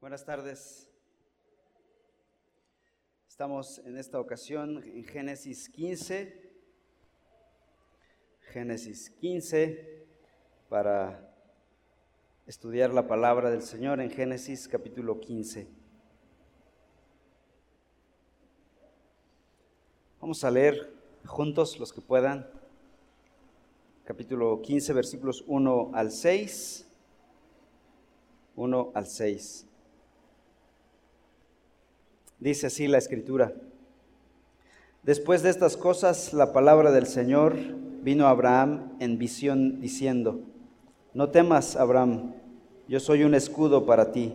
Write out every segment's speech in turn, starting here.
Buenas tardes. Estamos en esta ocasión en Génesis 15. Génesis 15 para estudiar la palabra del Señor en Génesis capítulo 15. Vamos a leer juntos los que puedan. Capítulo 15 versículos 1 al 6. 1 al 6. Dice así la escritura. Después de estas cosas, la palabra del Señor vino a Abraham en visión diciendo, no temas, Abraham, yo soy un escudo para ti,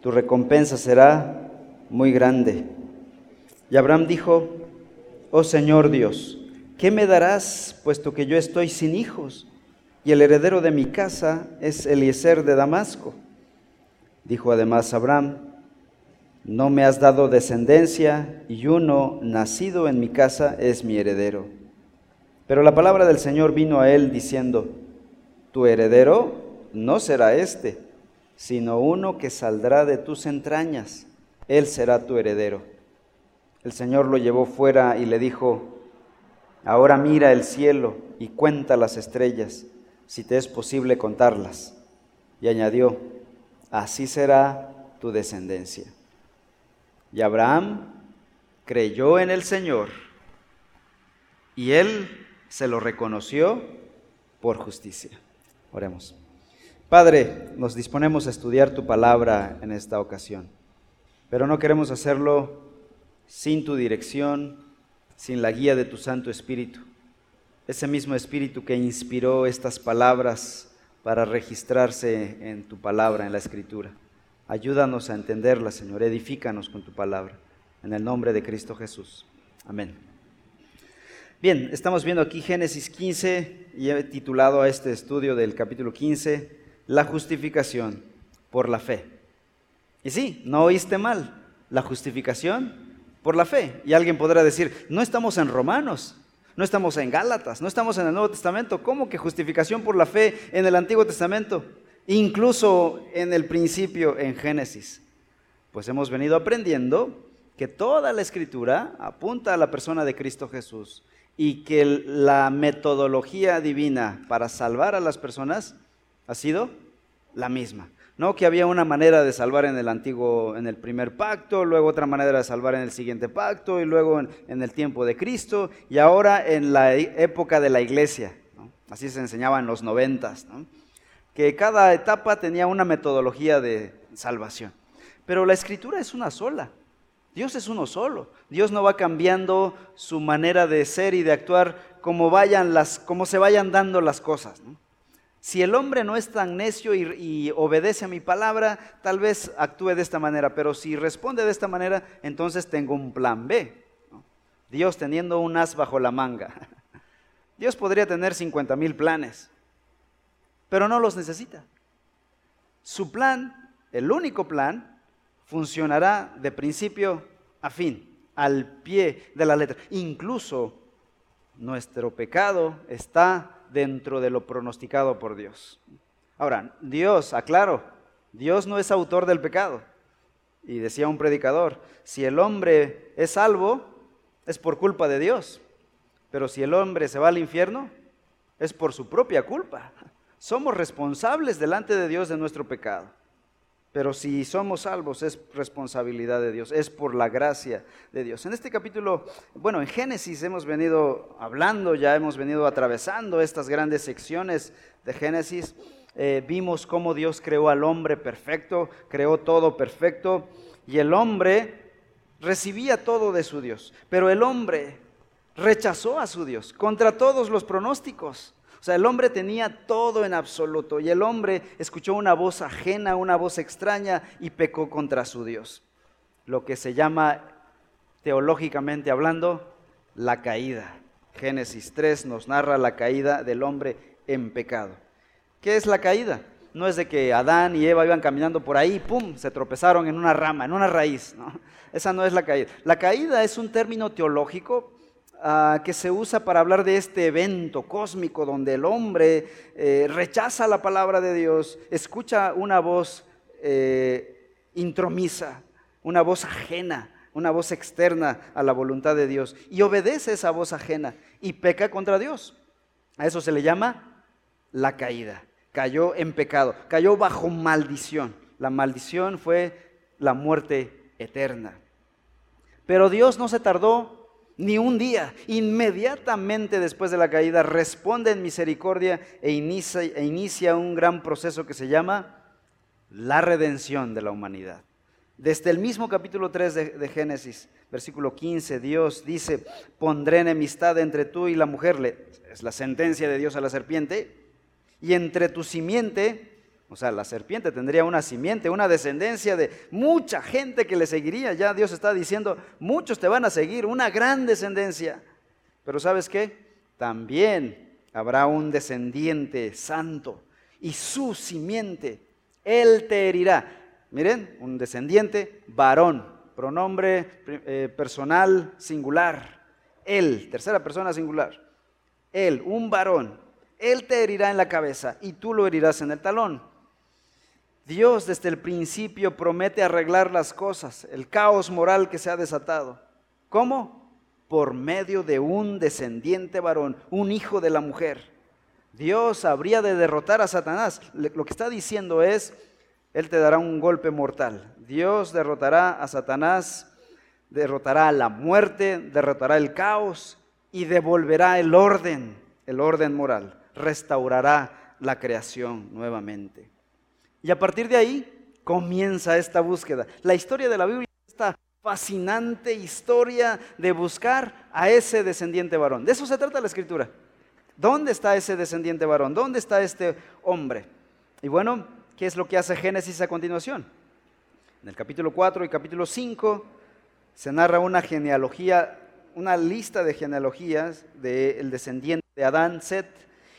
tu recompensa será muy grande. Y Abraham dijo, oh Señor Dios, ¿qué me darás puesto que yo estoy sin hijos y el heredero de mi casa es Eliezer de Damasco? Dijo además Abraham, no me has dado descendencia y uno nacido en mi casa es mi heredero. Pero la palabra del Señor vino a él diciendo, tu heredero no será este, sino uno que saldrá de tus entrañas, él será tu heredero. El Señor lo llevó fuera y le dijo, ahora mira el cielo y cuenta las estrellas, si te es posible contarlas. Y añadió, así será tu descendencia. Y Abraham creyó en el Señor y él se lo reconoció por justicia. Oremos. Padre, nos disponemos a estudiar tu palabra en esta ocasión, pero no queremos hacerlo sin tu dirección, sin la guía de tu Santo Espíritu. Ese mismo Espíritu que inspiró estas palabras para registrarse en tu palabra, en la Escritura. Ayúdanos a entenderla, Señor. Edifícanos con tu palabra. En el nombre de Cristo Jesús. Amén. Bien, estamos viendo aquí Génesis 15 y he titulado a este estudio del capítulo 15 La justificación por la fe. Y sí, no oíste mal, la justificación por la fe. Y alguien podrá decir, no estamos en Romanos, no estamos en Gálatas, no estamos en el Nuevo Testamento. ¿Cómo que justificación por la fe en el Antiguo Testamento? Incluso en el principio en Génesis. Pues hemos venido aprendiendo que toda la escritura apunta a la persona de Cristo Jesús y que la metodología divina para salvar a las personas ha sido la misma. No que había una manera de salvar en el antiguo, en el primer pacto, luego otra manera de salvar en el siguiente pacto y luego en, el tiempo de Cristo y ahora en la época de la iglesia. Así se enseñaba en los noventas. ¿no? Que cada etapa tenía una metodología de salvación. Pero la escritura es una sola. Dios es uno solo. Dios no va cambiando su manera de ser y de actuar como, vayan las, como se vayan dando las cosas. Si el hombre no es tan necio y, obedece a mi palabra, tal vez actúe de esta manera, pero si responde de esta manera, entonces tengo un plan B. Dios teniendo un as bajo la manga. Dios podría tener 50 mil planes, pero no los necesita. Su plan, el único plan, funcionará de principio a fin, al pie de la letra. Incluso nuestro pecado está dentro de lo pronosticado por Dios. Ahora, Dios, aclaro, Dios no es autor del pecado. Y decía un predicador, si el hombre es salvo, es por culpa de Dios. Pero si el hombre se va al infierno, es por su propia culpa. Somos responsables delante de Dios de nuestro pecado. Pero si somos salvos es responsabilidad de Dios, es por la gracia de Dios. En este capítulo, bueno, en Génesis hemos venido hablando, ya hemos venido atravesando estas grandes secciones de Génesis. Eh, vimos cómo Dios creó al hombre perfecto, creó todo perfecto, y el hombre recibía todo de su Dios. Pero el hombre rechazó a su Dios contra todos los pronósticos. O sea, el hombre tenía todo en absoluto y el hombre escuchó una voz ajena, una voz extraña y pecó contra su Dios. Lo que se llama, teológicamente hablando, la caída. Génesis 3 nos narra la caída del hombre en pecado. ¿Qué es la caída? No es de que Adán y Eva iban caminando por ahí, ¡pum!, se tropezaron en una rama, en una raíz. ¿no? Esa no es la caída. La caída es un término teológico Ah, que se usa para hablar de este evento cósmico donde el hombre eh, rechaza la palabra de Dios, escucha una voz eh, intromisa, una voz ajena, una voz externa a la voluntad de Dios y obedece esa voz ajena y peca contra Dios. A eso se le llama la caída. Cayó en pecado, cayó bajo maldición. La maldición fue la muerte eterna. Pero Dios no se tardó ni un día. Inmediatamente después de la caída responde en misericordia e inicia, e inicia, un gran proceso que se llama la redención de la humanidad. Desde el mismo capítulo 3 de, de Génesis, versículo 15, Dios dice, pondré enemistad entre tú y la mujer, es la sentencia de Dios a la serpiente, y entre tu simiente o sea, la serpiente tendría una simiente, una descendencia de mucha gente que le seguiría. Ya Dios está diciendo, muchos te van a seguir, una gran descendencia. Pero ¿sabes qué? También habrá un descendiente santo y su simiente, él te herirá. Miren, un descendiente varón, pronombre eh, personal singular. Él, tercera persona singular. Él, un varón, él te herirá en la cabeza y tú lo herirás en el talón. Dios desde el principio promete arreglar las cosas, el caos moral que se ha desatado. ¿Cómo? Por medio de un descendiente varón, un hijo de la mujer. Dios habría de derrotar a Satanás. Lo que está diciendo es, Él te dará un golpe mortal. Dios derrotará a Satanás, derrotará la muerte, derrotará el caos y devolverá el orden, el orden moral. Restaurará la creación nuevamente. Y a partir de ahí comienza esta búsqueda. La historia de la Biblia es esta fascinante historia de buscar a ese descendiente varón. De eso se trata la escritura. ¿Dónde está ese descendiente varón? ¿Dónde está este hombre? Y bueno, ¿qué es lo que hace Génesis a continuación? En el capítulo 4 y capítulo 5 se narra una genealogía, una lista de genealogías del descendiente de Adán, Set,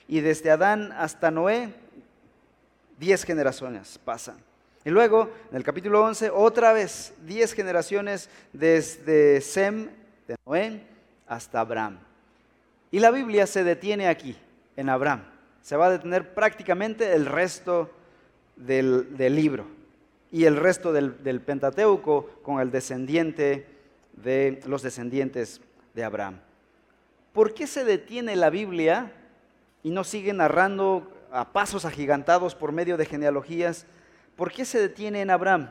y desde Adán hasta Noé Diez generaciones pasan. Y luego, en el capítulo 11, otra vez, diez generaciones desde Sem, de Noé, hasta Abraham. Y la Biblia se detiene aquí, en Abraham. Se va a detener prácticamente el resto del, libro y el resto del, del Pentateuco con el descendiente de los descendientes de Abraham. ¿Por qué se detiene la Biblia y no sigue narrando a pasos agigantados por medio de genealogías, ¿por qué se detiene en Abraham?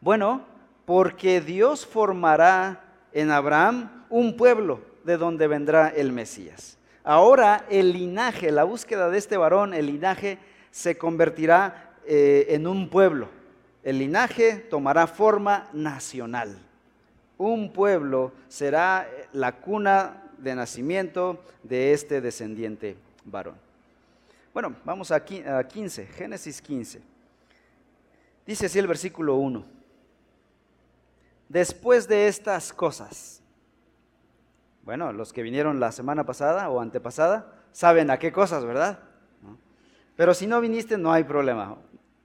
Bueno, porque Dios formará en Abraham un pueblo de donde vendrá el Mesías. Ahora el linaje, la búsqueda de este varón, el linaje se convertirá eh, en un pueblo. El linaje tomará forma nacional. Un pueblo será la cuna de nacimiento de este descendiente varón. Bueno, vamos a 15, Génesis 15. Dice así el versículo 1. Después de estas cosas, bueno, los que vinieron la semana pasada o antepasada saben a qué cosas, ¿verdad? Pero si no viniste, no hay problema.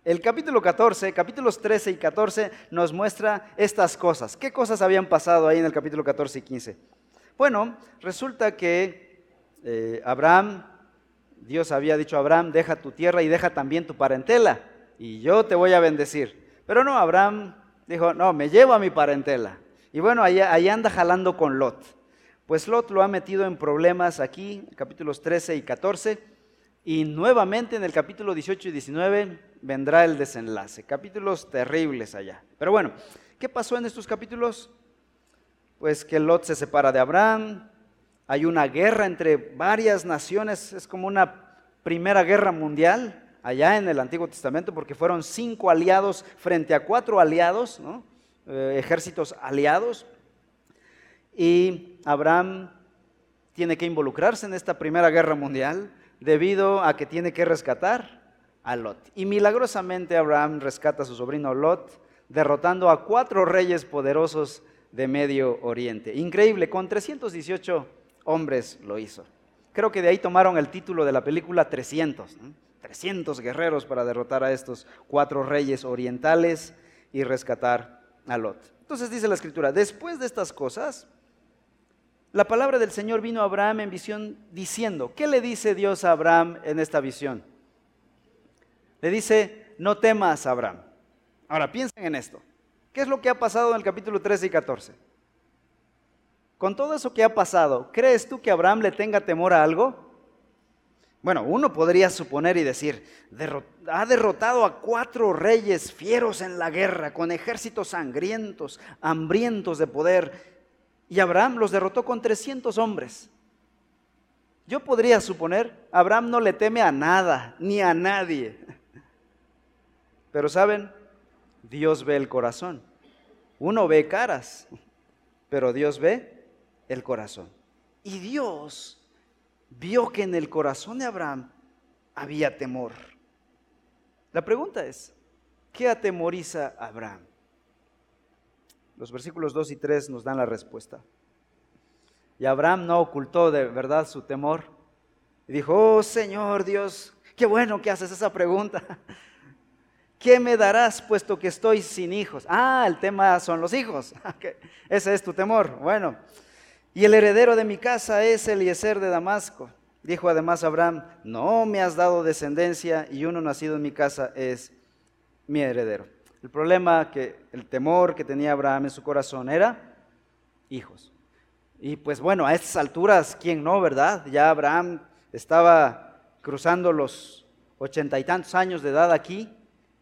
El capítulo 14, capítulos 13 y 14 nos muestra estas cosas. ¿Qué cosas habían pasado ahí en el capítulo 14 y 15? Bueno, resulta que eh, Abraham Dios había dicho a Abraham, deja tu tierra y deja también tu parentela, y yo te voy a bendecir. Pero no, Abraham dijo, no, me llevo a mi parentela. Y bueno, ahí, anda jalando con Lot. Pues Lot lo ha metido en problemas aquí, capítulos 13 y 14, y nuevamente en el capítulo 18 y 19 vendrá el desenlace. Capítulos terribles allá. Pero bueno, ¿qué pasó en estos capítulos? Pues que Lot se separa de Abraham, hay una guerra entre varias naciones, es como una primera guerra mundial allá en el Antiguo Testamento, porque fueron cinco aliados frente a cuatro aliados, eh, ejércitos aliados. Y Abraham tiene que involucrarse en esta primera guerra mundial debido a que tiene que rescatar a Lot. Y milagrosamente Abraham rescata a su sobrino Lot, derrotando a cuatro reyes poderosos de Medio Oriente. Increíble, con 318 hombres lo hizo. Creo que de ahí tomaron el título de la película 300. 300 guerreros para derrotar a estos cuatro reyes orientales y rescatar a Lot. Entonces dice la escritura, después de estas cosas, la palabra del Señor vino a Abraham en visión diciendo, ¿qué le dice Dios a Abraham en esta visión? Le dice, no temas, Abraham. Ahora piensen en esto. ¿Qué es lo que ha pasado en el capítulo 13 y 14? Con todo eso que ha pasado, ¿crees tú que Abraham le tenga temor a algo? Bueno, uno podría suponer y decir, ha derrotado a cuatro reyes fieros en la guerra, con ejércitos sangrientos, hambrientos de poder, y Abraham los derrotó con 300 hombres. Yo podría suponer, Abraham no le teme a nada, ni a nadie. Pero saben, Dios ve el corazón. Uno ve caras, pero Dios ve el corazón. Y Dios vio que en el corazón de Abraham había temor. La pregunta es, ¿qué atemoriza a Abraham? Los versículos 2 y 3 nos dan la respuesta. Y Abraham no ocultó de verdad su temor. Y dijo, oh Señor Dios, qué bueno que haces esa pregunta. ¿Qué me darás puesto que estoy sin hijos? Ah, el tema son los hijos. Ese es tu temor. Bueno, y el heredero de mi casa es Eliezer de Damasco. Dijo además Abraham, no me has dado descendencia y uno nacido en mi casa es mi heredero. El problema, que el temor que tenía Abraham en su corazón era hijos. Y pues bueno, a estas alturas, ¿quién no, verdad? Ya Abraham estaba cruzando los ochenta y tantos años de edad aquí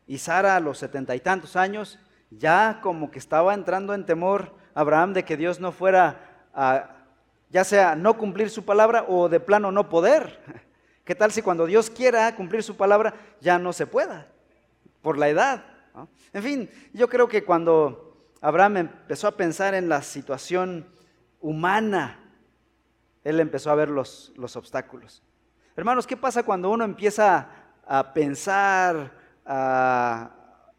y Sara los setenta y tantos años, ya como que estaba entrando en temor Abraham de que Dios no fuera ya sea no cumplir su palabra o de plano no poder. ¿Qué tal si cuando Dios quiera cumplir su palabra ya no se pueda? Por la edad. En fin, yo creo que cuando Abraham empezó a pensar en la situación humana, él empezó a ver los, los obstáculos. Hermanos, ¿qué pasa cuando uno empieza a pensar, a,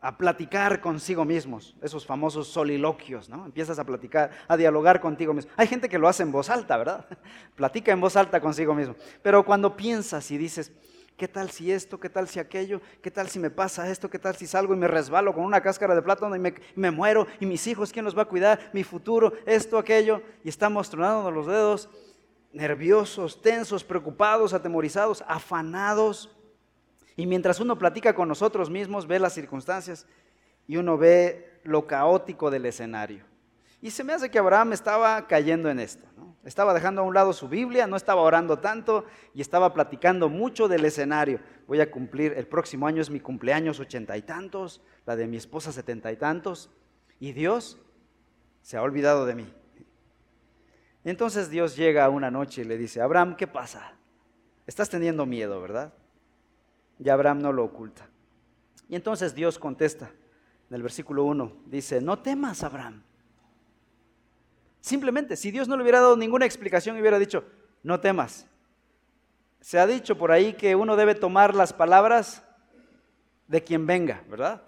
a platicar consigo mismos, esos famosos soliloquios, ¿no? Empiezas a platicar, a dialogar contigo mismo. Hay gente que lo hace en voz alta, ¿verdad? Platica en voz alta consigo mismo. Pero cuando piensas y dices, ¿qué tal si esto? ¿Qué tal si aquello? ¿Qué tal si me pasa esto? ¿Qué tal si salgo y me resbalo con una cáscara de plátano y me, me muero? ¿Y mis hijos quién los va a cuidar? ¿Mi futuro? ¿Esto, aquello? Y estamos tronando los dedos, nerviosos, tensos, preocupados, atemorizados, afanados y mientras uno platica con nosotros mismos, ve las circunstancias y uno ve lo caótico del escenario. Y se me hace que Abraham estaba cayendo en esto. Estaba dejando a un lado su Biblia, no estaba orando tanto y estaba platicando mucho del escenario. Voy a cumplir, el próximo año es mi cumpleaños ochenta y tantos, la de mi esposa setenta y tantos. Y Dios se ha olvidado de mí. Entonces Dios llega una noche y le dice, Abraham, ¿qué pasa? Estás teniendo miedo, ¿verdad? Y Abraham no lo oculta. Y entonces Dios contesta en el versículo 1, dice, no temas, Abraham. Simplemente, si Dios no le hubiera dado ninguna explicación, hubiera dicho, no temas. Se ha dicho por ahí que uno debe tomar las palabras de quien venga, ¿verdad?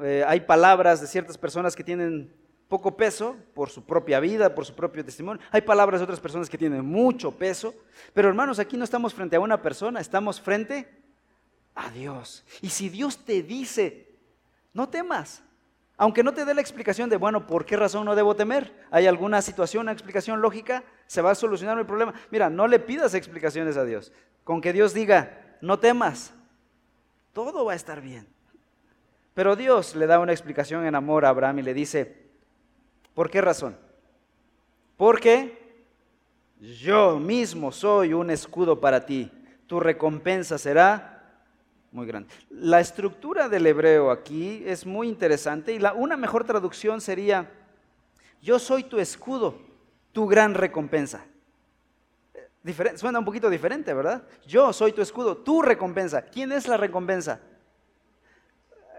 Eh, hay palabras de ciertas personas que tienen poco peso por su propia vida, por su propio testimonio. Hay palabras de otras personas que tienen mucho peso. Pero hermanos, aquí no estamos frente a una persona, estamos frente a Dios. Y si Dios te dice, no temas, aunque no te dé la explicación de, bueno, ¿por qué razón no debo temer? ¿Hay alguna situación, una explicación lógica? ¿Se va a solucionar el problema? Mira, no le pidas explicaciones a Dios. Con que Dios diga, no temas, todo va a estar bien. Pero Dios le da una explicación en amor a Abraham y le dice, ¿Por qué razón? Porque yo mismo soy un escudo para ti. Tu recompensa será muy grande. La estructura del hebreo aquí es muy interesante y la, una mejor traducción sería, yo soy tu escudo, tu gran recompensa. suena un poquito diferente, ¿verdad? Yo soy tu escudo, tu recompensa. ¿Quién es la recompensa?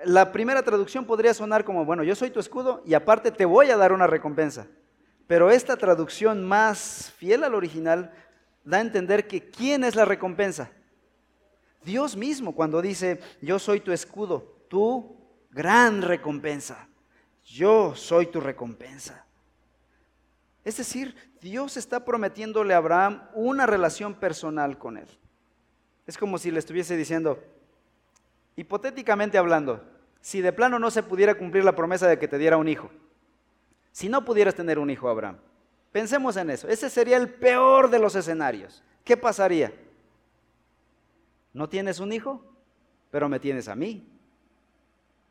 La primera traducción podría sonar como, bueno, yo soy tu escudo y aparte te voy a dar una recompensa. Pero esta traducción más fiel al original da a entender que ¿quién es la recompensa? Dios mismo cuando dice, yo soy tu escudo, tu gran recompensa. Yo soy tu recompensa. Es decir, Dios está prometiéndole a Abraham una relación personal con él. Es como si le estuviese diciendo, hipotéticamente hablando, si de plano no se pudiera cumplir la promesa de que te diera un hijo, si no pudieras tener un hijo, Abraham, pensemos en eso, ese sería el peor de los escenarios. ¿Qué pasaría? No tienes un hijo, pero me tienes a mí.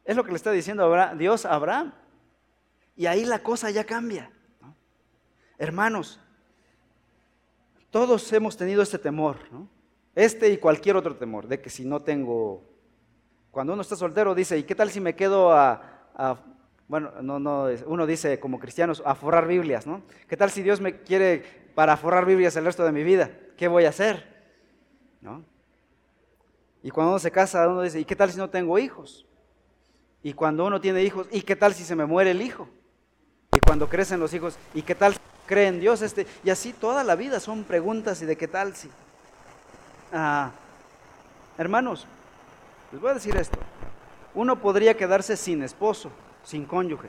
Es lo que le está diciendo Dios a Abraham. Y ahí la cosa ya cambia. Hermanos, todos hemos tenido este temor, este y cualquier otro temor, de que si no tengo, cuando uno está soltero dice, ¿y qué tal si me quedo a, bueno, no, no, uno dice como cristianos, a forrar Biblias, ¿no? ¿Qué tal si Dios me quiere para forrar Biblias el resto de mi vida? ¿Qué voy a hacer? ¿No? Y cuando uno se casa, uno dice, ¿y qué tal si no tengo hijos? Y cuando uno tiene hijos, ¿y qué tal si se me muere el hijo? Y cuando crecen los hijos, ¿y qué tal cree en Dios este? Y así toda la vida son preguntas y de qué tal si. Ah, hermanos, les voy a decir esto. Uno podría quedarse sin esposo, sin cónyuge.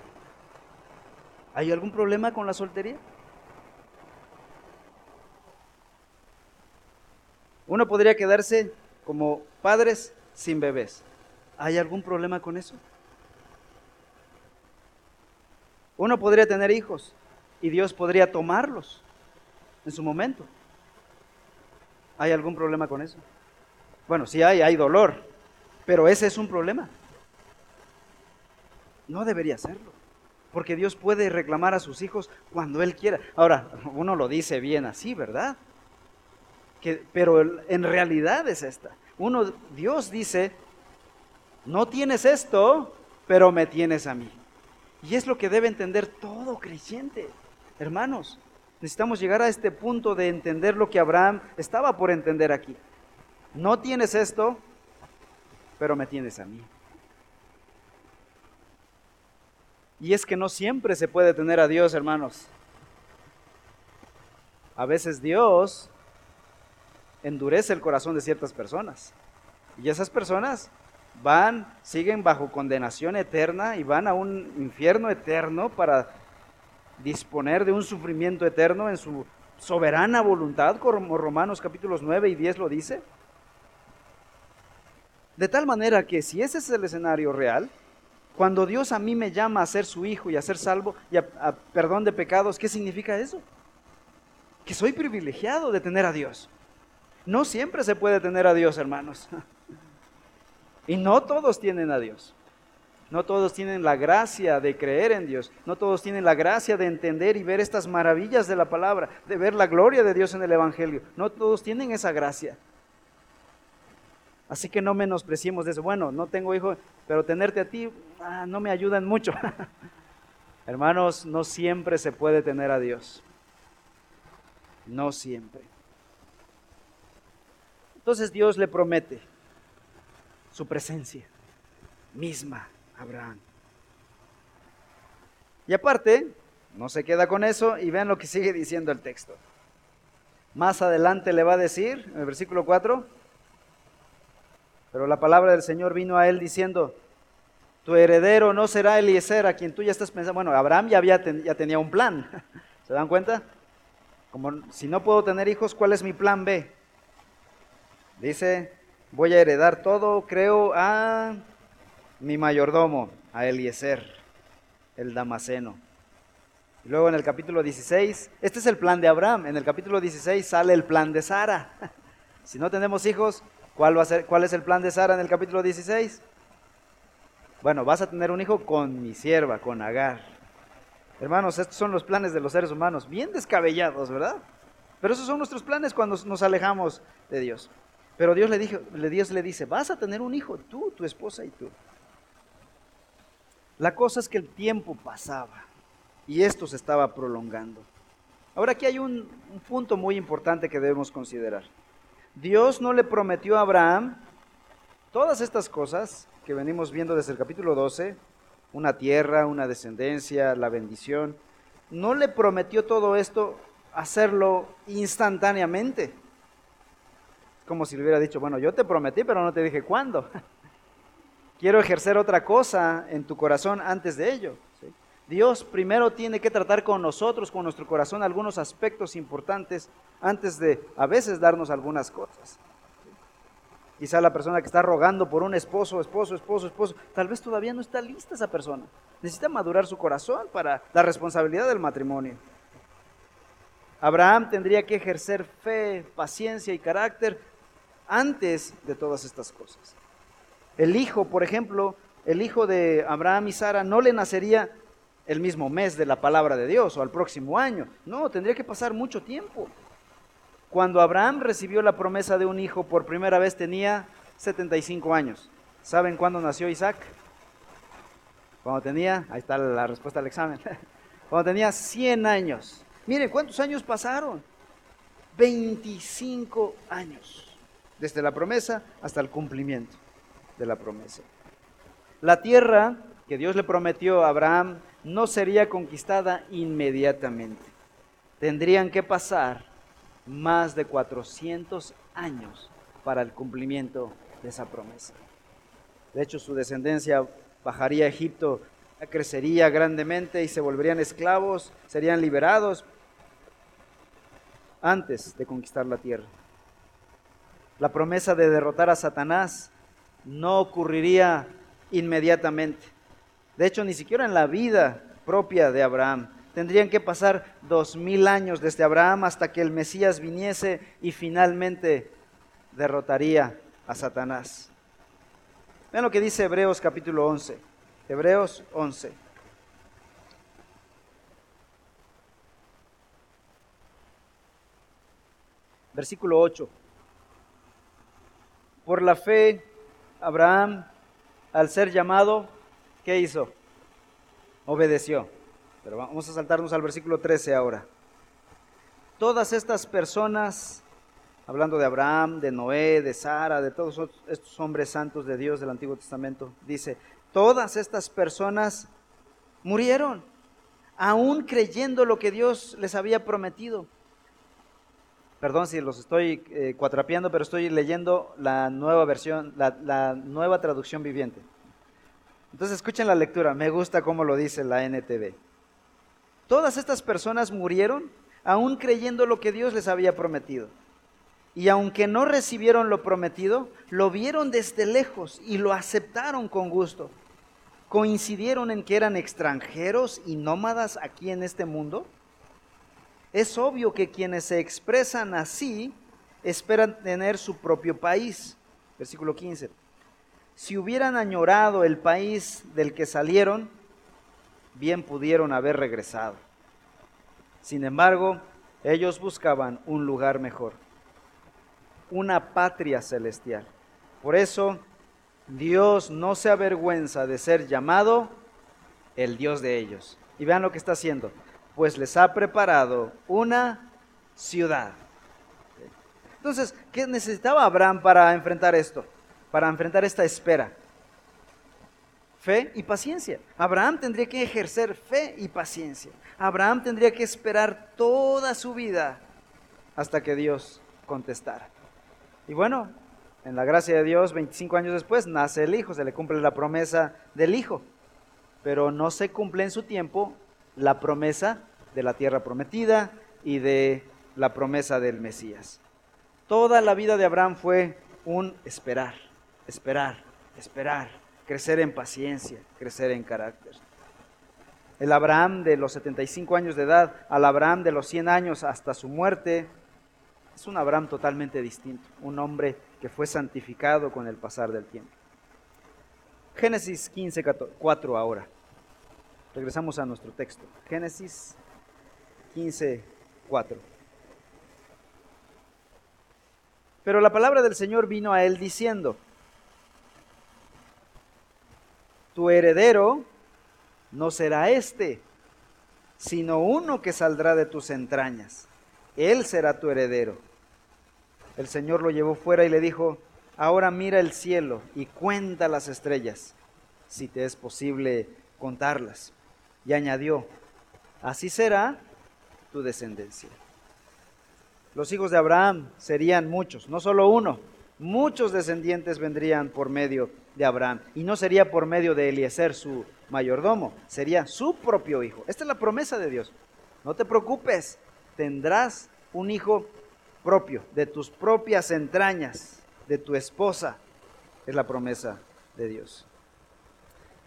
¿Hay algún problema con la soltería? Uno podría quedarse como padres sin bebés. ¿Hay algún problema con eso? Uno podría tener hijos y Dios podría tomarlos en su momento. ¿Hay algún problema con eso? Bueno, sí hay, hay dolor, pero ese es un problema. No debería serlo, porque Dios puede reclamar a sus hijos cuando Él quiera. Ahora, uno lo dice bien así, ¿verdad? Que, pero en realidad es esta. Uno, Dios dice, no tienes esto, pero me tienes a mí. Y es lo que debe entender todo creyente. Hermanos, necesitamos llegar a este punto de entender lo que Abraham estaba por entender aquí. No tienes esto, pero me tienes a mí. Y es que no siempre se puede tener a Dios, hermanos. A veces Dios endurece el corazón de ciertas personas. Y esas personas van, siguen bajo condenación eterna y van a un infierno eterno para disponer de un sufrimiento eterno en su soberana voluntad, como Romanos capítulos 9 y 10 lo dice. De tal manera que si ese es el escenario real, cuando Dios a mí me llama a ser su hijo y a ser salvo y a, a perdón de pecados, ¿qué significa eso? Que soy privilegiado de tener a Dios. No siempre se puede tener a Dios, hermanos. Y no todos tienen a Dios. No todos tienen la gracia de creer en Dios. No todos tienen la gracia de entender y ver estas maravillas de la palabra, de ver la gloria de Dios en el Evangelio. No todos tienen esa gracia. Así que no menospreciemos de eso. Bueno, no tengo hijo, pero tenerte a ti ah, no me ayudan mucho. Hermanos, no siempre se puede tener a Dios. No siempre. Entonces Dios le promete su presencia misma Abraham. Y aparte, no se queda con eso y vean lo que sigue diciendo el texto. Más adelante le va a decir, en el versículo 4, pero la palabra del Señor vino a él diciendo, tu heredero no será Eliezer, a quien tú ya estás pensando. Bueno, Abraham ya, había ya tenía un plan. ¿Se dan cuenta? Como si no puedo tener hijos, ¿cuál es mi plan B? Dice, voy a heredar todo, creo, a mi mayordomo, a Eliezer, el Damaseno. Y luego en el capítulo 16, este es el plan de Abraham, en el capítulo 16 sale el plan de Sara. Si no tenemos hijos, ¿cuál, va a ser, ¿cuál es el plan de Sara en el capítulo 16? Bueno, vas a tener un hijo con mi sierva, con Agar. Hermanos, estos son los planes de los seres humanos, bien descabellados, ¿verdad? Pero esos son nuestros planes cuando nos alejamos de Dios. Pero Dios le, dijo, Dios le dice, vas a tener un hijo, tú, tu esposa y tú. La cosa es que el tiempo pasaba y esto se estaba prolongando. Ahora aquí hay un, un punto muy importante que debemos considerar. Dios no le prometió a Abraham todas estas cosas que venimos viendo desde el capítulo 12, una tierra, una descendencia, la bendición. No le prometió todo esto hacerlo instantáneamente como si le hubiera dicho, bueno, yo te prometí, pero no te dije cuándo. Quiero ejercer otra cosa en tu corazón antes de ello. Dios primero tiene que tratar con nosotros, con nuestro corazón, algunos aspectos importantes antes de a veces darnos algunas cosas. Quizá la persona que está rogando por un esposo, esposo, esposo, esposo, tal vez todavía no está lista esa persona. Necesita madurar su corazón para la responsabilidad del matrimonio. Abraham tendría que ejercer fe, paciencia y carácter antes de todas estas cosas. El hijo, por ejemplo, el hijo de Abraham y Sara no le nacería el mismo mes de la palabra de Dios o al próximo año. No, tendría que pasar mucho tiempo. Cuando Abraham recibió la promesa de un hijo por primera vez tenía 75 años. ¿Saben cuándo nació Isaac? Cuando tenía, ahí está la respuesta al examen, cuando tenía 100 años. Miren, ¿cuántos años pasaron? 25 años, desde la promesa hasta el cumplimiento de la promesa. La tierra que Dios le prometió a Abraham no sería conquistada inmediatamente. Tendrían que pasar más de 400 años para el cumplimiento de esa promesa. De hecho, su descendencia bajaría a Egipto, crecería grandemente y se volverían esclavos, serían liberados antes de conquistar la tierra. La promesa de derrotar a Satanás no ocurriría inmediatamente. De hecho, ni siquiera en la vida propia de Abraham. Tendrían que pasar dos mil años desde Abraham hasta que el Mesías viniese y finalmente derrotaría a Satanás. Vean lo que dice Hebreos capítulo 11. Hebreos 11. Versículo 8. Por la fe, Abraham, al ser llamado, ¿qué hizo? Obedeció. Pero vamos a saltarnos al versículo 13 ahora. Todas estas personas, hablando de Abraham, de Noé, de Sara, de todos estos hombres santos de Dios del Antiguo Testamento, dice, todas estas personas murieron, aún creyendo lo que Dios les había prometido. Perdón si los estoy eh, cuatrapeando, pero estoy leyendo la nueva versión, la nueva traducción viviente. Entonces escuchen la lectura, me gusta cómo lo dice la NTV. Todas estas personas murieron aún creyendo lo que Dios les había prometido. Y aunque no recibieron lo prometido, lo vieron desde lejos y lo aceptaron con gusto. ¿Coincidieron en que eran extranjeros y nómadas aquí en este mundo? Es obvio que quienes se expresan así esperan tener su propio país. Versículo 15 si hubieran añorado el país del que salieron, bien pudieron haber regresado. Sin embargo, ellos buscaban un lugar mejor, una patria celestial. Por eso, Dios no se avergüenza de ser llamado el Dios de ellos. Y vean lo que está haciendo, pues les ha preparado una ciudad. Entonces, ¿qué necesitaba Abraham para enfrentar esto? Para enfrentar esta espera? Fe y paciencia. Abraham tendría que ejercer fe y paciencia. Abraham tendría que esperar toda su vida hasta que Dios contestara. Y bueno, en la gracia de Dios, 25 años después, nace el Hijo, se le cumple la promesa del Hijo. Pero no se cumple en su tiempo la promesa de la tierra prometida y de la promesa del Mesías. Toda la vida de Abraham fue un esperar esperar, esperar, crecer en paciencia, crecer en carácter. El Abraham de los 75 años de edad al Abraham de los 100 años hasta su muerte es un Abraham totalmente distinto, un hombre que fue santificado con el pasar del tiempo. Génesis 15, 4 ahora. Regresamos a nuestro texto. Génesis 15, 4. Pero la palabra del Señor vino a él diciendo, tu heredero no será este, sino uno que saldrá de tus entrañas. Él será tu heredero. El Señor lo llevó fuera y le dijo, ahora mira el cielo y cuenta las estrellas, si te es posible contarlas. Y añadió, así será tu descendencia. Los hijos de Abraham serían muchos, no solo uno, muchos descendientes vendrían por medio de Abraham. Y no sería por medio de Eliezer, su mayordomo, sería su propio hijo. Esta es la promesa de Dios. No te preocupes, tendrás un hijo propio, de tus propias entrañas, de tu esposa. Es la promesa de Dios.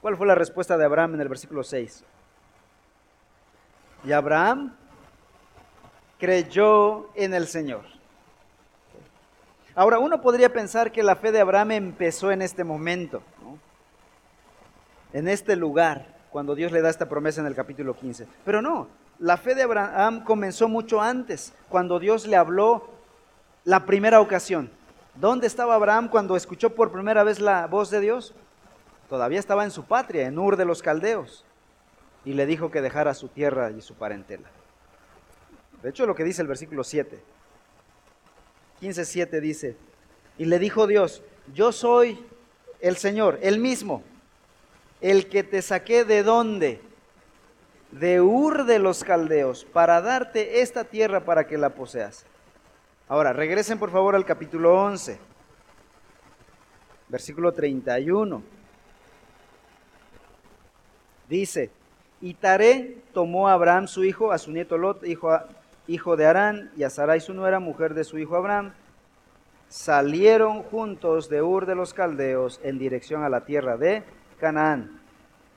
¿Cuál fue la respuesta de Abraham en el versículo 6? Y Abraham creyó en el Señor Ahora, uno podría pensar que la fe de Abraham empezó en este momento. en este lugar, cuando Dios le da esta promesa en el capítulo 15. Pero no, la fe de Abraham comenzó mucho antes, cuando Dios le habló la primera ocasión. ¿Dónde estaba Abraham cuando escuchó por primera vez la voz de Dios? Todavía estaba en su patria, en Ur de los Caldeos, y le dijo que dejara su tierra y su parentela. De hecho, lo que dice el versículo 7, 15.7 dice, y le dijo Dios, yo soy el Señor, el mismo, el que te saqué de dónde? De Ur de los Caldeos, para darte esta tierra para que la poseas. Ahora, regresen por favor al capítulo 11, versículo 31. Dice, y Taré tomó a Abraham su hijo, a su nieto Lot, hijo, hijo de Arán, y a Sarai su nuera, mujer de su hijo Abraham, salieron juntos de Ur de los Caldeos en dirección a la tierra de Canaán.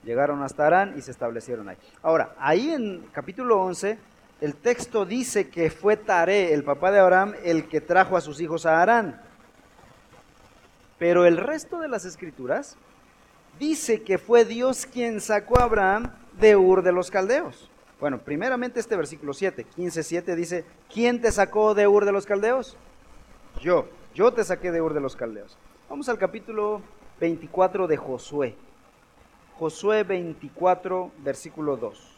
Llegaron hasta Arán y se establecieron ahí. Ahora, ahí en capítulo 11, el texto dice que fue Taré, el papá de Abraham, el que trajo a sus hijos a Arán. Pero el resto de las escrituras dice que fue Dios quien sacó a Abraham de Ur de los Caldeos. Bueno, primeramente este versículo 7, 15, 7 dice, ¿quién te sacó de Ur de los Caldeos? Yo, yo te saqué de Ur de los Caldeos. Vamos al capítulo 24 de Josué. Josué 24, versículo 2.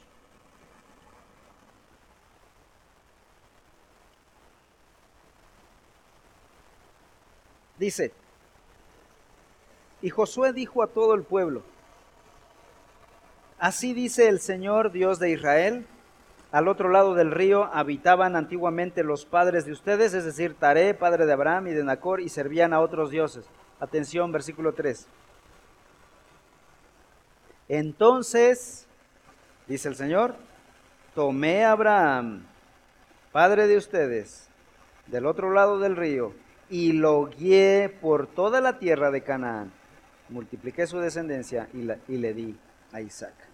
Dice, y Josué dijo a todo el pueblo, así dice el Señor Dios de Israel, al otro lado del río habitaban antiguamente los padres de ustedes, es decir, Taré, padre de Abraham y de Nacor, y servían a otros dioses. Atención, versículo 3. Entonces, dice el Señor, tomé a Abraham, padre de ustedes, del otro lado del río, y lo guié por toda la tierra de Canaán. Multipliqué su descendencia y, le di a Isaac.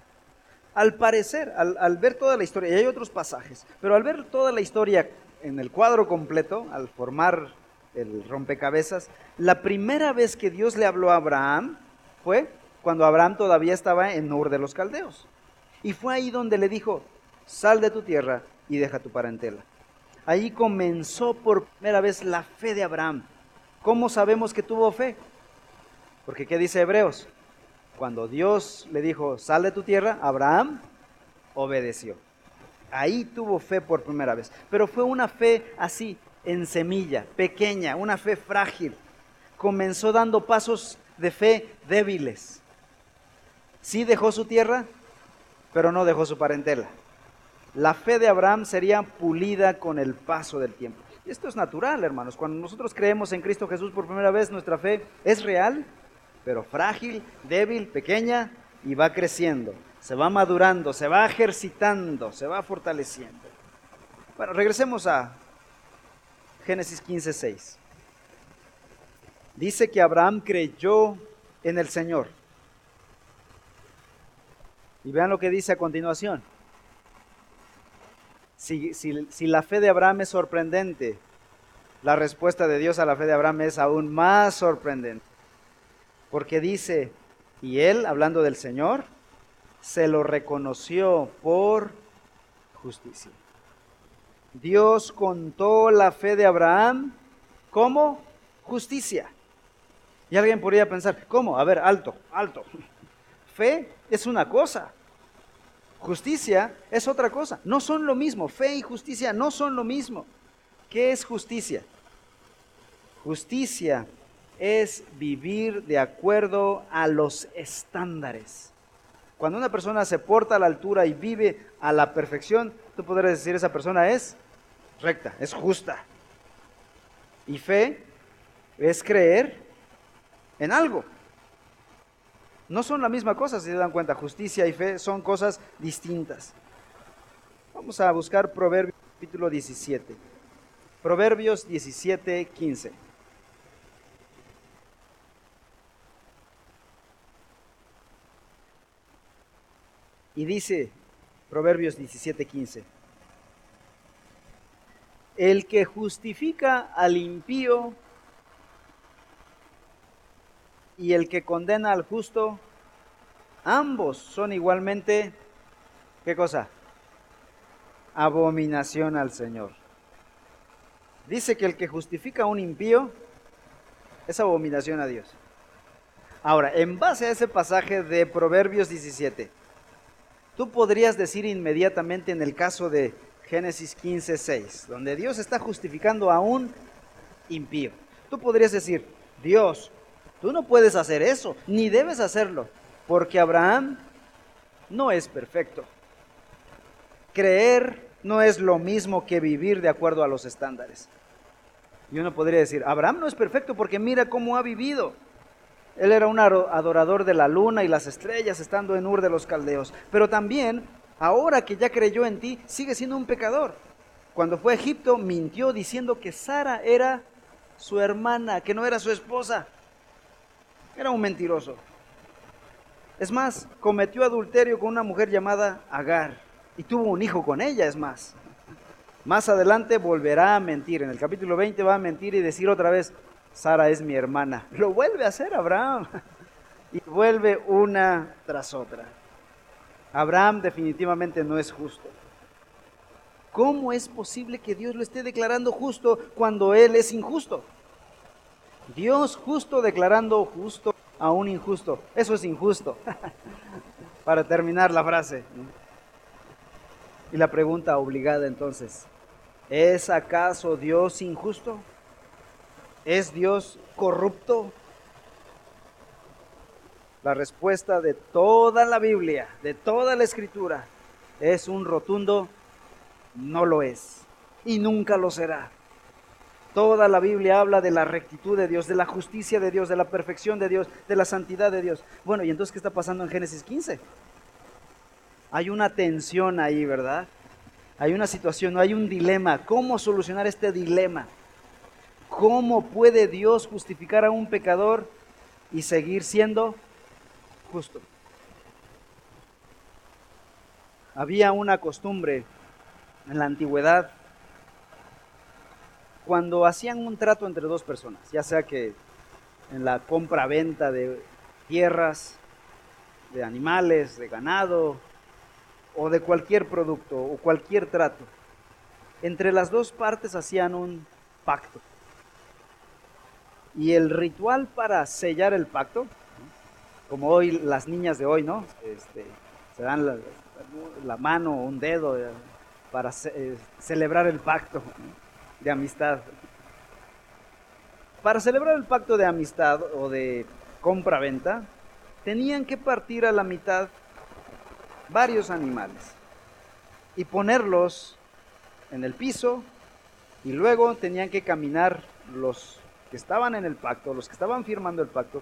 Al parecer, al, ver toda la historia, y hay otros pasajes, pero al ver toda la historia en el cuadro completo, al formar el rompecabezas, la primera vez que Dios le habló a Abraham fue cuando Abraham todavía estaba en Ur de los Caldeos. Y fue ahí donde le dijo, sal de tu tierra y deja tu parentela. Ahí comenzó por primera vez la fe de Abraham. ¿Cómo sabemos que tuvo fe? Porque ¿qué dice Hebreos? Cuando Dios le dijo, sal de tu tierra, Abraham obedeció. Ahí tuvo fe por primera vez. Pero fue una fe así, en semilla, pequeña, una fe frágil. Comenzó dando pasos de fe débiles. Sí dejó su tierra, pero no dejó su parentela. La fe de Abraham sería pulida con el paso del tiempo. Esto es natural, hermanos. Cuando nosotros creemos en Cristo Jesús por primera vez, nuestra fe es real, pero frágil, débil, pequeña y va creciendo. Se va madurando, se va ejercitando, se va fortaleciendo. Bueno, regresemos a Génesis 15, 6. Dice que Abraham creyó en el Señor y vean lo que dice a continuación. Si, si, la fe de Abraham es sorprendente, la respuesta de Dios a la fe de Abraham es aún más sorprendente. Porque dice, y él, hablando del Señor, se lo reconoció por justicia. Dios contó la fe de Abraham como justicia. Y alguien podría pensar, ¿cómo? A ver, alto, alto. Fe es una cosa. Justicia es otra cosa. No son lo mismo. Fe y justicia no son lo mismo. ¿Qué es justicia? Justicia es vivir de acuerdo a los estándares. Cuando una persona se porta a la altura y vive a la perfección, tú podrías decir esa persona es recta, es justa. Y fe es creer en algo. No son la misma cosa, si se dan cuenta. Justicia y fe son cosas distintas. Vamos a buscar Proverbios capítulo 17. Proverbios 17, 15. Y dice Proverbios 17, 15. El que justifica al impío y el que condena al justo ambos son igualmente, ¿qué cosa? Abominación al Señor. Dice que el que justifica a un impío es abominación a Dios. Ahora, en base a ese pasaje de Proverbios 17, tú podrías decir inmediatamente en el caso de Génesis 15, 6, donde Dios está justificando a un impío. Tú podrías decir, Dios, tú no puedes hacer eso, ni debes hacerlo, porque Abraham no es perfecto. Creer no es lo mismo que vivir de acuerdo a los estándares. Y uno podría decir, Abraham no es perfecto porque mira cómo ha vivido. Él era un adorador de la luna y las estrellas estando en Ur de los Caldeos. Pero también, ahora que ya creyó en ti, sigue siendo un pecador. Cuando fue a Egipto, mintió diciendo que Sara era su hermana, que no era su esposa. Era un mentiroso. Es más, cometió adulterio con una mujer llamada Agar y tuvo un hijo con ella, es más. Más adelante volverá a mentir. En el capítulo 20 va a mentir y decir otra vez, Sara es mi hermana. Lo vuelve a hacer Abraham. Y vuelve una tras otra. Abraham definitivamente no es justo. ¿Cómo es posible que Dios lo esté declarando justo cuando Él es injusto? Dios justo declarando justo a un injusto. Eso es injusto. Para terminar la frase. Y la pregunta obligada entonces, ¿es acaso Dios injusto? ¿Es Dios corrupto? La respuesta de toda la Biblia, de toda la escritura, es un rotundo no lo es y nunca lo será. Toda la Biblia habla de la rectitud de Dios, de la justicia de Dios, de la perfección de Dios, de la santidad de Dios. Bueno, ¿y entonces qué está pasando en Génesis 15? Hay una tensión ahí, ¿verdad? Hay una situación, hay un dilema. ¿Cómo solucionar este dilema? ¿Cómo puede Dios justificar a un pecador y seguir siendo justo? Había una costumbre en la antigüedad cuando hacían un trato entre dos personas, ya sea que en la compra-venta de tierras, de animales, de ganado o de cualquier producto o cualquier trato, entre las dos partes hacían un pacto. Y el ritual para sellar el pacto, como hoy las niñas de hoy, ¿no? Este, se dan la, mano o un dedo eh, para eh, celebrar el pacto de amistad. Para celebrar el pacto de amistad o de compra-venta, tenían que partir a la mitad varios animales y ponerlos en el piso y luego tenían que caminar los que estaban en el pacto, los que estaban firmando el pacto,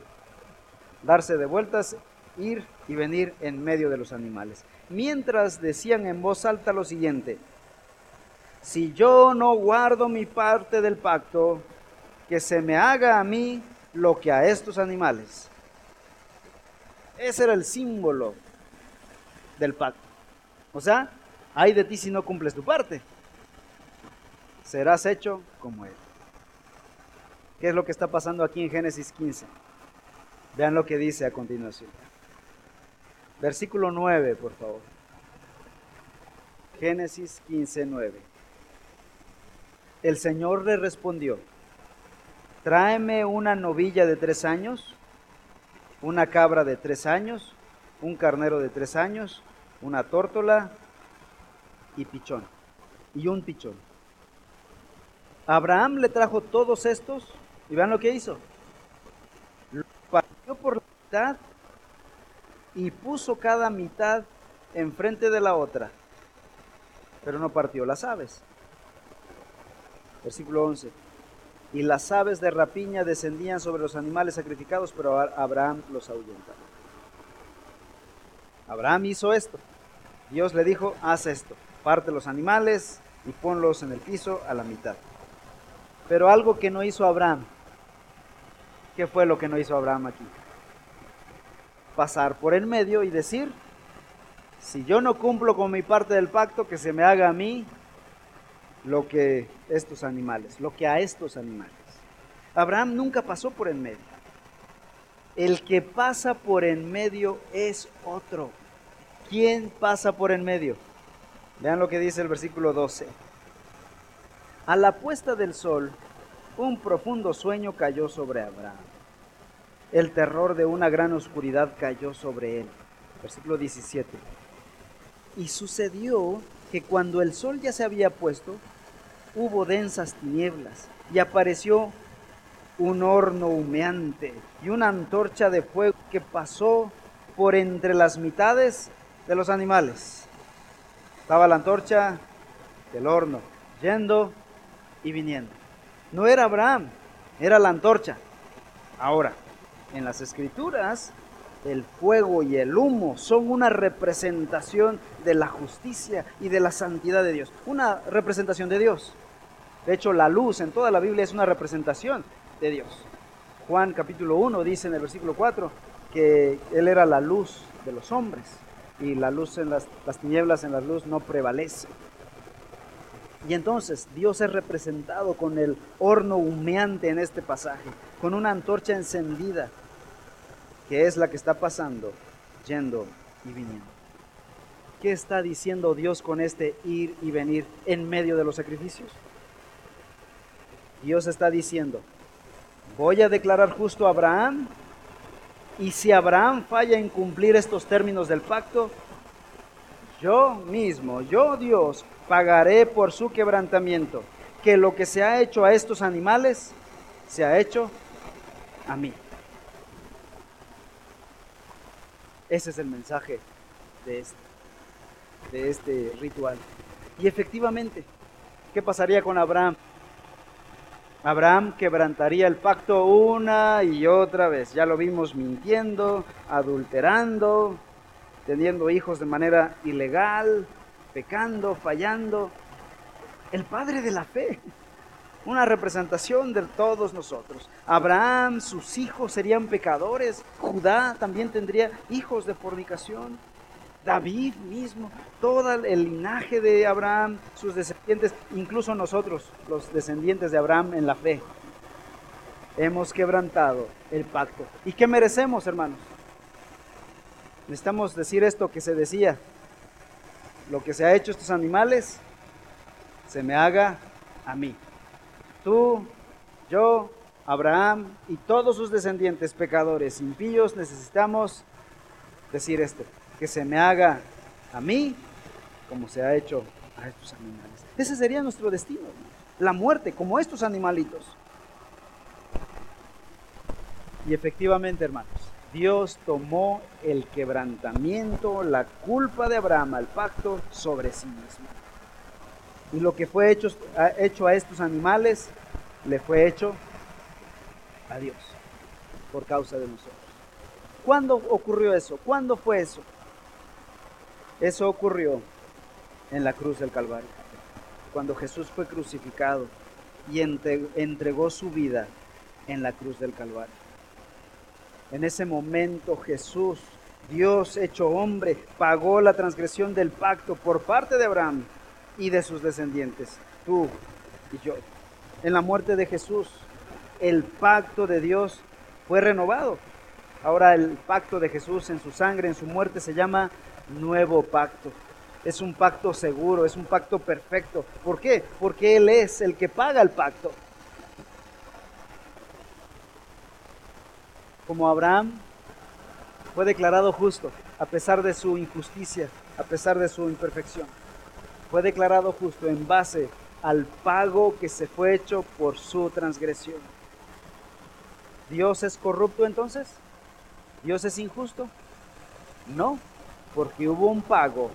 darse de vueltas, ir y venir en medio de los animales. Mientras decían en voz alta lo siguiente, si yo no guardo mi parte del pacto, que se me haga a mí lo que a estos animales. Ese era el símbolo del pacto. O sea, hay de ti si no cumples tu parte. Serás hecho como él. ¿Qué es lo que está pasando aquí en Génesis 15? Vean lo que dice a continuación. Versículo 9, por favor. Génesis 15, 9. El Señor le respondió, tráeme una novilla de tres años, una cabra de tres años, un carnero de tres años, una tórtola y pichón, y un pichón. Abraham le trajo todos estos y vean lo que hizo. Lo partió por la mitad y puso cada mitad enfrente de la otra, pero no partió las aves. Versículo 11. Y las aves de rapiña descendían sobre los animales sacrificados, pero Abraham los ahuyentaba. Abraham hizo esto. Dios le dijo, haz esto. Parte los animales y ponlos en el piso a la mitad. Pero algo que no hizo Abraham. ¿Qué fue lo que no hizo Abraham aquí? Pasar por el medio y decir, si yo no cumplo con mi parte del pacto, que se me haga a mí lo que estos animales, lo que a estos animales. Abraham nunca pasó por en medio. El que pasa por en medio es otro. ¿Quién pasa por en medio? Vean lo que dice el versículo 12. A la puesta del sol, un profundo sueño cayó sobre Abraham. El terror de una gran oscuridad cayó sobre él. Versículo 17. Y sucedió que cuando el sol ya se había puesto, hubo densas tinieblas y apareció un horno humeante y una antorcha de fuego que pasó por entre las mitades de los animales. Estaba la antorcha del horno, yendo y viniendo. No era Abraham, era la antorcha. Ahora, en las escrituras, el fuego y el humo son una representación de la justicia y de la santidad de Dios. Una representación de Dios. De hecho, la luz en toda la Biblia es una representación de Dios. Juan capítulo 1 dice en el versículo 4 que Él era la luz de los hombres y la luz en las, las tinieblas en la luz no prevalece. Y entonces Dios es representado con el horno humeante en este pasaje, con una antorcha encendida, que es la que está pasando, yendo y viniendo. ¿Qué está diciendo Dios con este ir y venir en medio de los sacrificios? Dios está diciendo, voy a declarar justo a Abraham y si Abraham falla en cumplir estos términos del pacto, yo mismo, yo Dios, pagaré por su quebrantamiento, que lo que se ha hecho a estos animales, se ha hecho a mí. Ese es el mensaje de este, este ritual. Y efectivamente, ¿qué pasaría con Abraham? Abraham quebrantaría el pacto una y otra vez. Ya lo vimos mintiendo, adulterando, teniendo hijos de manera ilegal, pecando, fallando. El padre de la fe, una representación de todos nosotros. Abraham, sus hijos serían pecadores. Judá también tendría hijos de fornicación. David mismo, todo el linaje de Abraham, sus descendientes, incluso nosotros, los descendientes de Abraham en la fe, hemos quebrantado el pacto. ¿Y qué merecemos, hermanos? Necesitamos decir esto que se decía, lo que se ha hecho a estos animales, se me haga a mí. Tú, yo, Abraham y todos sus descendientes pecadores, impíos, necesitamos decir esto que se me haga a mí como se ha hecho a estos animales. Ese sería nuestro destino, la muerte, como estos animalitos. Y efectivamente, hermanos, Dios tomó el quebrantamiento, la culpa de Abraham al pacto sobre sí mismo. Y lo que fue hecho, hecho a estos animales, le fue hecho a Dios por causa de nosotros. ¿Cuándo ocurrió eso? ¿Cuándo fue eso? Eso ocurrió en la cruz del Calvario, cuando Jesús fue crucificado y entregó su vida en la cruz del Calvario. En ese momento Jesús, Dios hecho hombre, pagó la transgresión del pacto por parte de Abraham y de sus descendientes, tú y yo. En la muerte de Jesús, el pacto de Dios fue renovado. Ahora el pacto de Jesús en su sangre, en su muerte, se llama nuevo pacto. Es un pacto seguro, es un pacto perfecto. ¿Por qué? Porque Él es el que paga el pacto. Como Abraham fue declarado justo a pesar de su injusticia, a pesar de su imperfección. Fue declarado justo en base al pago que se fue hecho por su transgresión. ¿Dios es corrupto entonces? ¿Dios es injusto? No, porque hubo un pago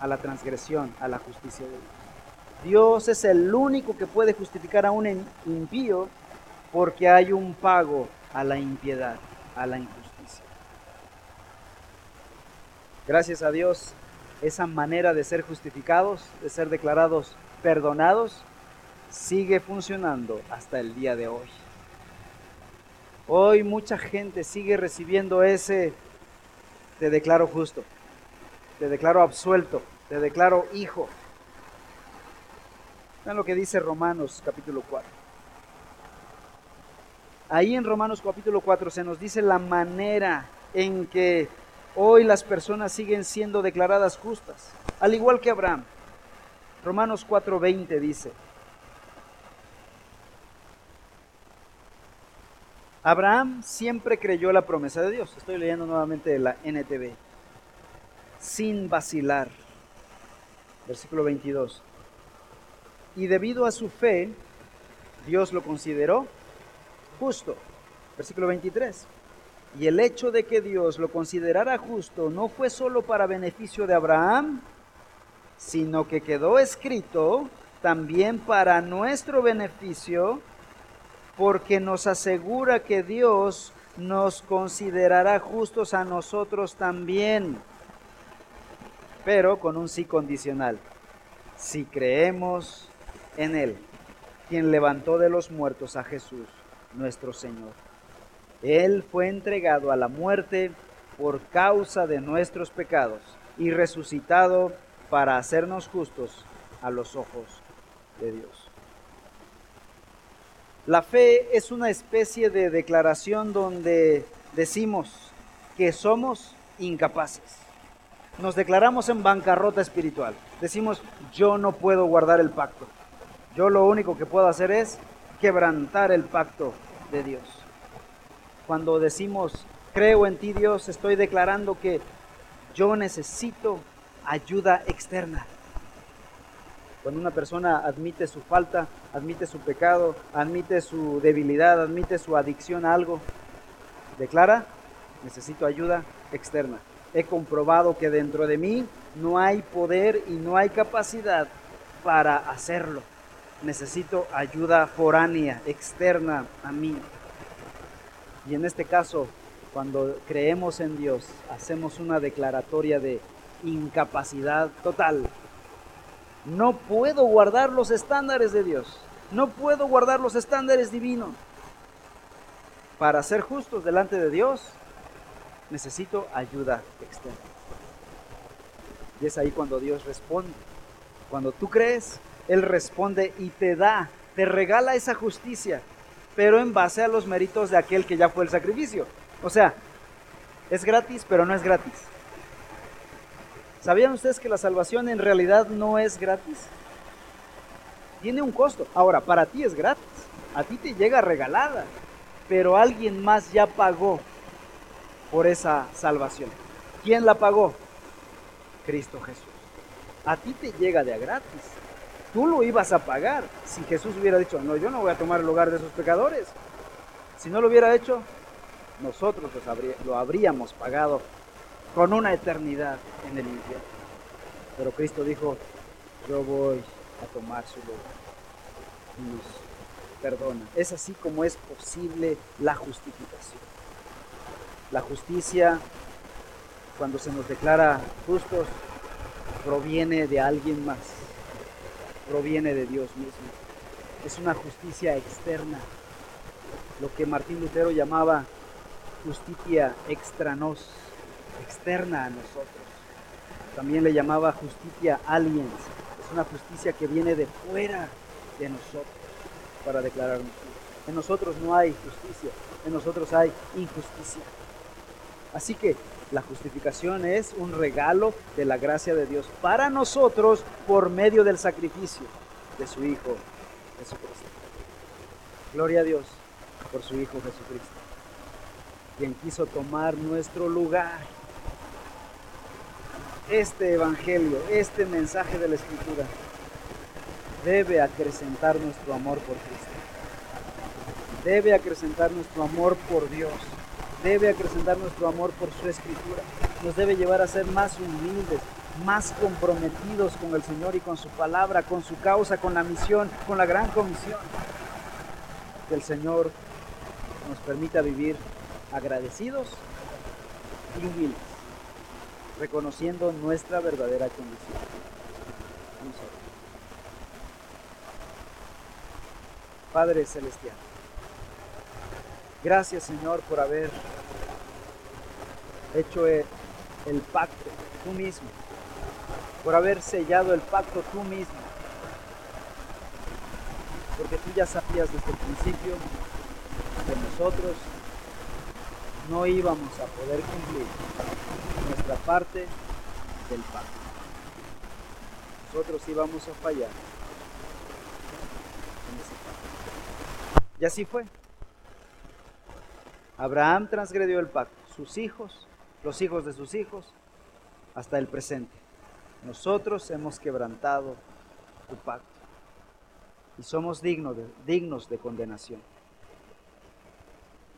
a la transgresión, a la justicia de Dios. Dios es el único que puede justificar a un impío porque hay un pago a la impiedad, a la injusticia. Gracias a Dios, esa manera de ser justificados, de ser declarados perdonados, sigue funcionando hasta el día de hoy. Hoy mucha gente sigue recibiendo ese, te declaro justo, te declaro absuelto, te declaro hijo. Vean lo que dice Romanos capítulo 4. Ahí en Romanos capítulo 4 se nos dice la manera en que hoy las personas siguen siendo declaradas justas, al igual que Abraham. Romanos 4:20 dice, Abraham siempre creyó la promesa de Dios. Estoy leyendo nuevamente la NTV. Sin vacilar. Versículo 22. Y debido a su fe, Dios lo consideró justo. Versículo 23. Y el hecho de que Dios lo considerara justo no fue solo para beneficio de Abraham, sino que quedó escrito también para nuestro beneficio, porque nos asegura que Dios nos considerará justos a nosotros también, pero con un sí condicional. Si creemos en Él, quien levantó de los muertos a Jesús, nuestro Señor. Él fue entregado a la muerte por causa de nuestros pecados y resucitado para hacernos justos a los ojos de Dios. La fe es una especie de declaración donde decimos que somos incapaces. Nos declaramos en bancarrota espiritual. Decimos, yo no puedo guardar el pacto. Yo lo único que puedo hacer es quebrantar el pacto de Dios. Cuando decimos, creo en ti Dios, estoy declarando que yo necesito ayuda externa. Cuando una persona admite su falta, admite su pecado, admite su debilidad, admite su adicción a algo, declara, necesito ayuda externa. He comprobado que dentro de mí no hay poder y no hay capacidad para hacerlo. Necesito ayuda foránea, externa a mí. Y en este caso, cuando creemos en Dios, hacemos una declaratoria de incapacidad total. No puedo guardar los estándares de Dios. No puedo guardar los estándares divinos. Para ser justos delante de Dios, necesito ayuda externa. Y es ahí cuando Dios responde. Cuando tú crees, Él responde y te da, te regala esa justicia, pero en base a los méritos de aquel que ya fue el sacrificio. O sea, es gratis, pero no es gratis. ¿Sabían ustedes que la salvación en realidad no es gratis? Tiene un costo. Ahora, para ti es gratis. A ti te llega regalada. Pero alguien más ya pagó por esa salvación. ¿Quién la pagó? Cristo Jesús. A ti te llega de a gratis. Tú lo ibas a pagar si Jesús hubiera dicho, no, yo no voy a tomar el lugar de esos pecadores. Si no lo hubiera hecho, nosotros lo habríamos pagado con una eternidad en el infierno. Pero Cristo dijo, yo voy a tomar su lugar. Y nos perdona. Es así como es posible la justificación. La justicia, cuando se nos declara justos, proviene de alguien más. Proviene de Dios mismo. Es una justicia externa. Lo que Martín Lutero llamaba justicia extra nos externa a nosotros. También le llamaba justicia aliens. Es una justicia que viene de fuera de nosotros para declararnos. En nosotros no hay justicia, en nosotros hay injusticia. Así que la justificación es un regalo de la gracia de Dios para nosotros por medio del sacrificio de su Hijo Jesucristo. Gloria a Dios por su Hijo Jesucristo, quien quiso tomar nuestro lugar este Evangelio, este mensaje de la Escritura, debe acrecentar nuestro amor por Cristo. Debe acrecentar nuestro amor por Dios. Debe acrecentar nuestro amor por su Escritura. Nos debe llevar a ser más humildes, más comprometidos con el Señor y con su palabra, con su causa, con la misión, con la gran comisión. Que el Señor nos permita vivir agradecidos y humildes reconociendo nuestra verdadera condición. Padre Celestial, gracias Señor por haber hecho el, el pacto tú mismo, por haber sellado el pacto tú mismo, porque tú ya sabías desde el principio que nosotros no íbamos a poder cumplir nuestra parte del pacto. Nosotros íbamos a fallar en ese pacto. Y así fue. Abraham transgredió el pacto, sus hijos, los hijos de sus hijos, hasta el presente. Nosotros hemos quebrantado tu pacto y somos dignos de, dignos de condenación.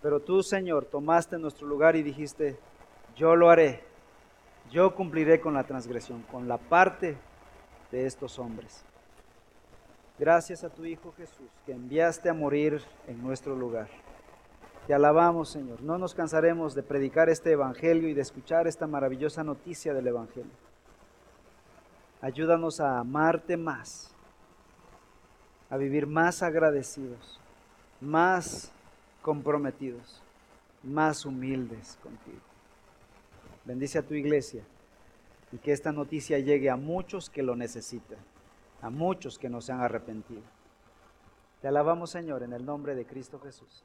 Pero tú, Señor, tomaste nuestro lugar y dijiste, yo lo haré, yo cumpliré con la transgresión, con la parte de estos hombres. Gracias a tu Hijo Jesús, que enviaste a morir en nuestro lugar. Te alabamos, Señor. No nos cansaremos de predicar este Evangelio y de escuchar esta maravillosa noticia del Evangelio. Ayúdanos a amarte más, a vivir más agradecidos, más comprometidos, más humildes contigo. Bendice a tu iglesia y que esta noticia llegue a muchos que lo necesitan, a muchos que no se han arrepentido. Te alabamos, Señor, en el nombre de Cristo Jesús.